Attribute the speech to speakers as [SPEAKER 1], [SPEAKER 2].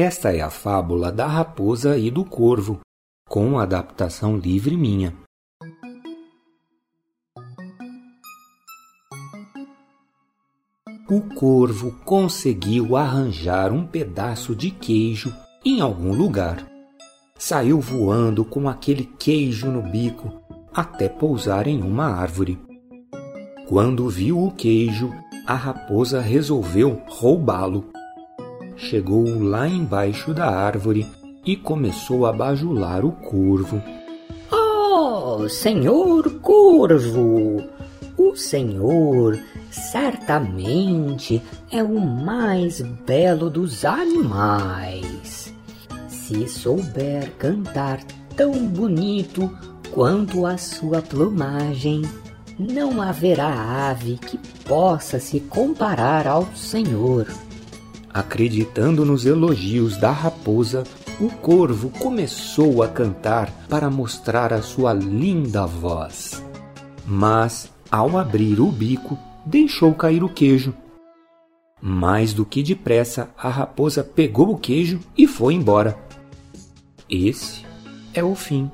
[SPEAKER 1] Esta é a fábula da raposa e do corvo, com adaptação livre minha. O corvo conseguiu arranjar um pedaço de queijo em algum lugar. Saiu voando com aquele queijo no bico até pousar em uma árvore. Quando viu o queijo, a raposa resolveu roubá-lo. Chegou lá embaixo da árvore e começou a bajular o corvo.
[SPEAKER 2] Oh, senhor corvo! O senhor certamente é o mais belo dos animais. Se souber cantar tão bonito quanto a sua plumagem, não haverá ave que possa se comparar ao Senhor.
[SPEAKER 1] Acreditando nos elogios da raposa, o corvo começou a cantar para mostrar a sua linda voz. Mas, ao abrir o bico, deixou cair o queijo. Mais do que depressa, a raposa pegou o queijo e foi embora. Esse é o fim.